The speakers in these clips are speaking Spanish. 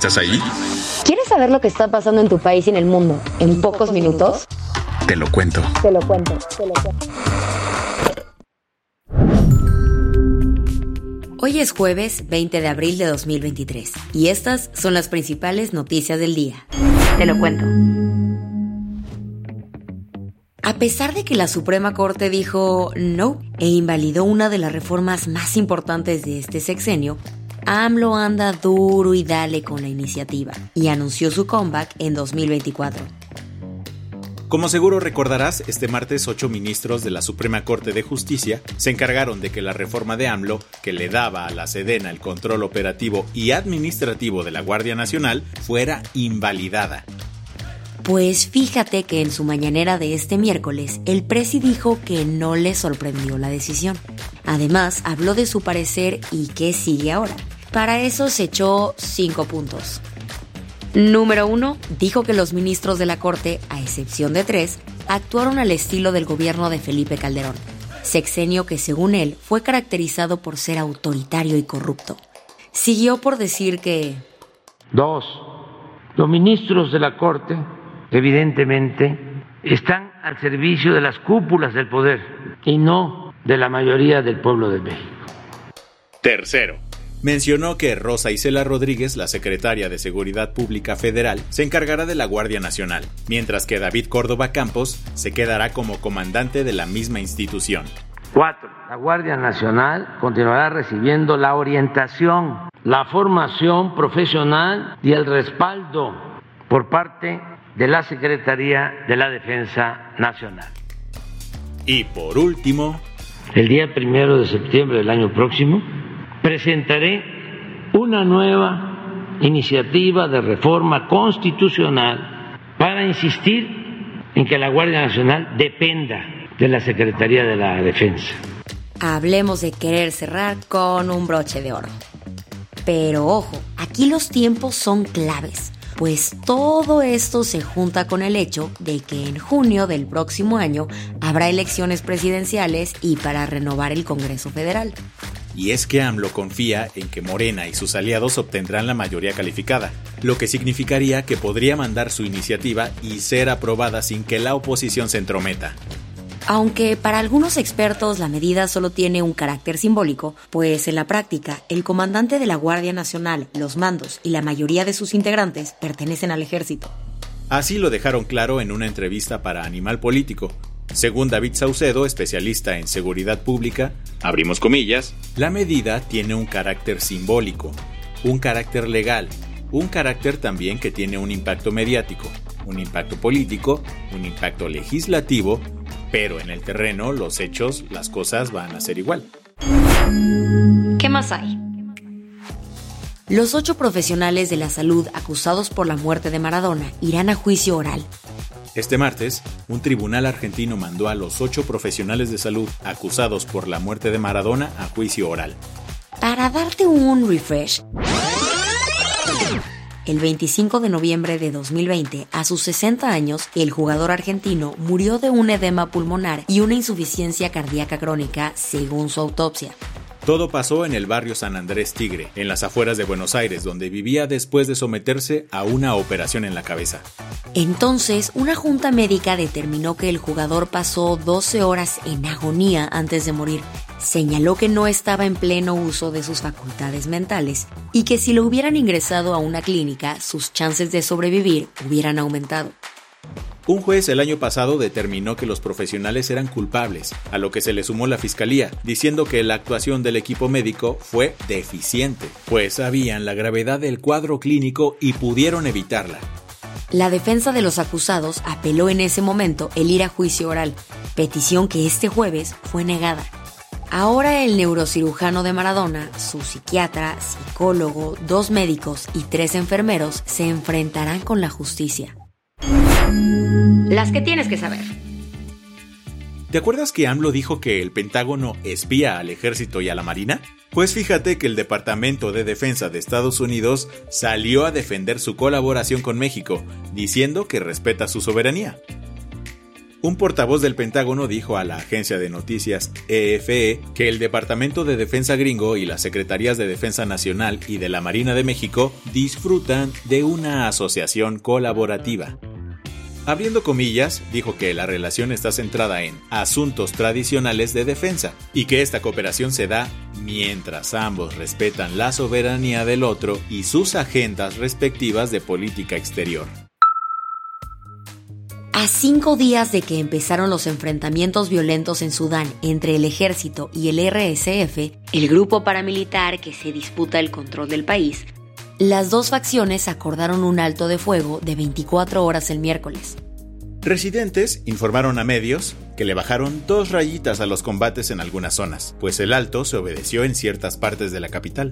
¿Estás ahí? ¿Quieres saber lo que está pasando en tu país y en el mundo en pocos minutos? Te lo cuento. Te lo cuento, te lo cuento. Hoy es jueves 20 de abril de 2023 y estas son las principales noticias del día. Te lo cuento. A pesar de que la Suprema Corte dijo no e invalidó una de las reformas más importantes de este sexenio, AMLO anda duro y dale con la iniciativa y anunció su comeback en 2024. Como seguro recordarás, este martes ocho ministros de la Suprema Corte de Justicia se encargaron de que la reforma de AMLO, que le daba a la Sedena el control operativo y administrativo de la Guardia Nacional, fuera invalidada. Pues fíjate que en su mañanera de este miércoles, el presi dijo que no le sorprendió la decisión. Además, habló de su parecer y qué sigue ahora. Para eso se echó cinco puntos. Número uno, dijo que los ministros de la Corte, a excepción de tres, actuaron al estilo del gobierno de Felipe Calderón, sexenio que según él fue caracterizado por ser autoritario y corrupto. Siguió por decir que... Dos, los ministros de la Corte, evidentemente, están al servicio de las cúpulas del poder y no de la mayoría del pueblo de México. Tercero, mencionó que Rosa Isela Rodríguez, la secretaria de Seguridad Pública Federal, se encargará de la Guardia Nacional, mientras que David Córdoba Campos se quedará como comandante de la misma institución. Cuatro, la Guardia Nacional continuará recibiendo la orientación, la formación profesional y el respaldo por parte de la Secretaría de la Defensa Nacional. Y por último, El día primero de septiembre del año próximo presentaré una nueva iniciativa de reforma constitucional para insistir en que la Guardia Nacional dependa de la Secretaría de la Defensa. Hablemos de querer cerrar con un broche de oro. Pero ojo, aquí los tiempos son claves, pues todo esto se junta con el hecho de que en junio del próximo año habrá elecciones presidenciales y para renovar el Congreso Federal. Y es que AMLO confía en que Morena y sus aliados obtendrán la mayoría calificada, lo que significaría que podría mandar su iniciativa y ser aprobada sin que la oposición se entrometa. Aunque para algunos expertos la medida solo tiene un carácter simbólico, pues en la práctica el comandante de la Guardia Nacional, los mandos y la mayoría de sus integrantes pertenecen al ejército. Así lo dejaron claro en una entrevista para Animal Político. Según David Saucedo, especialista en seguridad pública, abrimos comillas, la medida tiene un carácter simbólico, un carácter legal, un carácter también que tiene un impacto mediático, un impacto político, un impacto legislativo, pero en el terreno, los hechos, las cosas van a ser igual. ¿Qué más hay? Los ocho profesionales de la salud acusados por la muerte de Maradona irán a juicio oral. Este martes, un tribunal argentino mandó a los ocho profesionales de salud acusados por la muerte de Maradona a juicio oral. Para darte un refresh, el 25 de noviembre de 2020, a sus 60 años, el jugador argentino murió de un edema pulmonar y una insuficiencia cardíaca crónica, según su autopsia. Todo pasó en el barrio San Andrés Tigre, en las afueras de Buenos Aires, donde vivía después de someterse a una operación en la cabeza. Entonces, una junta médica determinó que el jugador pasó 12 horas en agonía antes de morir. Señaló que no estaba en pleno uso de sus facultades mentales y que si lo hubieran ingresado a una clínica, sus chances de sobrevivir hubieran aumentado. Un juez el año pasado determinó que los profesionales eran culpables, a lo que se le sumó la fiscalía, diciendo que la actuación del equipo médico fue deficiente, pues sabían la gravedad del cuadro clínico y pudieron evitarla. La defensa de los acusados apeló en ese momento el ir a juicio oral, petición que este jueves fue negada. Ahora el neurocirujano de Maradona, su psiquiatra, psicólogo, dos médicos y tres enfermeros se enfrentarán con la justicia. Las que tienes que saber. ¿Te acuerdas que AMLO dijo que el Pentágono espía al ejército y a la marina? Pues fíjate que el Departamento de Defensa de Estados Unidos salió a defender su colaboración con México, diciendo que respeta su soberanía. Un portavoz del Pentágono dijo a la agencia de noticias EFE e que el Departamento de Defensa gringo y las Secretarías de Defensa Nacional y de la Marina de México disfrutan de una asociación colaborativa. Abriendo comillas, dijo que la relación está centrada en asuntos tradicionales de defensa y que esta cooperación se da mientras ambos respetan la soberanía del otro y sus agendas respectivas de política exterior. A cinco días de que empezaron los enfrentamientos violentos en Sudán entre el ejército y el RSF, el grupo paramilitar que se disputa el control del país, las dos facciones acordaron un alto de fuego de 24 horas el miércoles. Residentes informaron a medios que le bajaron dos rayitas a los combates en algunas zonas, pues el alto se obedeció en ciertas partes de la capital.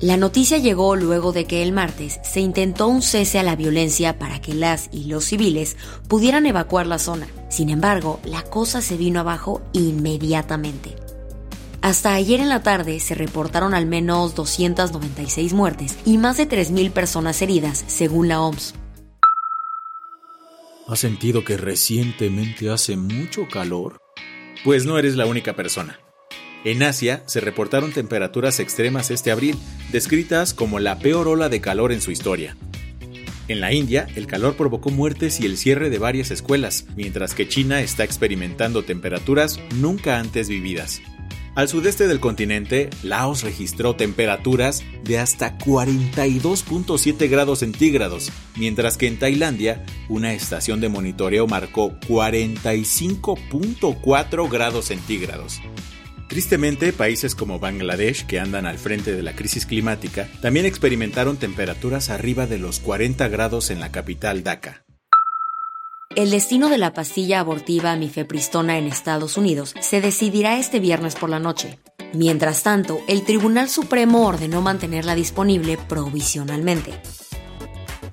La noticia llegó luego de que el martes se intentó un cese a la violencia para que las y los civiles pudieran evacuar la zona. Sin embargo, la cosa se vino abajo inmediatamente. Hasta ayer en la tarde se reportaron al menos 296 muertes y más de 3.000 personas heridas, según la OMS. ¿Has sentido que recientemente hace mucho calor? Pues no eres la única persona. En Asia se reportaron temperaturas extremas este abril, descritas como la peor ola de calor en su historia. En la India, el calor provocó muertes y el cierre de varias escuelas, mientras que China está experimentando temperaturas nunca antes vividas. Al sudeste del continente, Laos registró temperaturas de hasta 42.7 grados centígrados, mientras que en Tailandia, una estación de monitoreo marcó 45.4 grados centígrados. Tristemente, países como Bangladesh, que andan al frente de la crisis climática, también experimentaron temperaturas arriba de los 40 grados en la capital Dhaka. El destino de la pastilla abortiva mifepristona en Estados Unidos se decidirá este viernes por la noche. Mientras tanto, el Tribunal Supremo ordenó mantenerla disponible provisionalmente.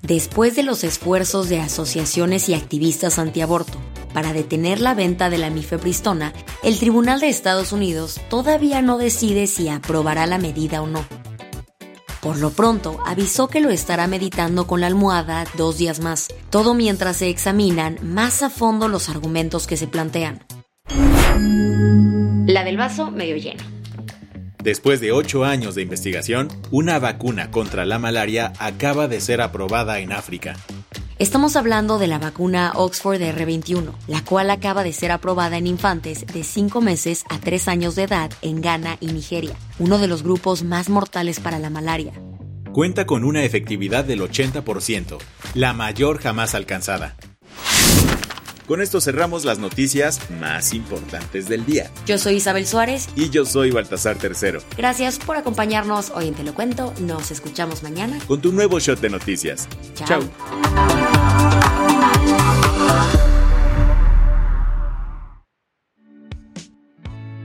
Después de los esfuerzos de asociaciones y activistas antiaborto para detener la venta de la mifepristona, el Tribunal de Estados Unidos todavía no decide si aprobará la medida o no. Por lo pronto, avisó que lo estará meditando con la almohada dos días más, todo mientras se examinan más a fondo los argumentos que se plantean. La del vaso medio lleno. Después de ocho años de investigación, una vacuna contra la malaria acaba de ser aprobada en África. Estamos hablando de la vacuna Oxford R21, la cual acaba de ser aprobada en infantes de 5 meses a 3 años de edad en Ghana y Nigeria, uno de los grupos más mortales para la malaria. Cuenta con una efectividad del 80%, la mayor jamás alcanzada. Con esto cerramos las noticias más importantes del día. Yo soy Isabel Suárez. Y yo soy Baltasar Tercero. Gracias por acompañarnos hoy en Te lo cuento. Nos escuchamos mañana. Con tu nuevo shot de noticias. Chao.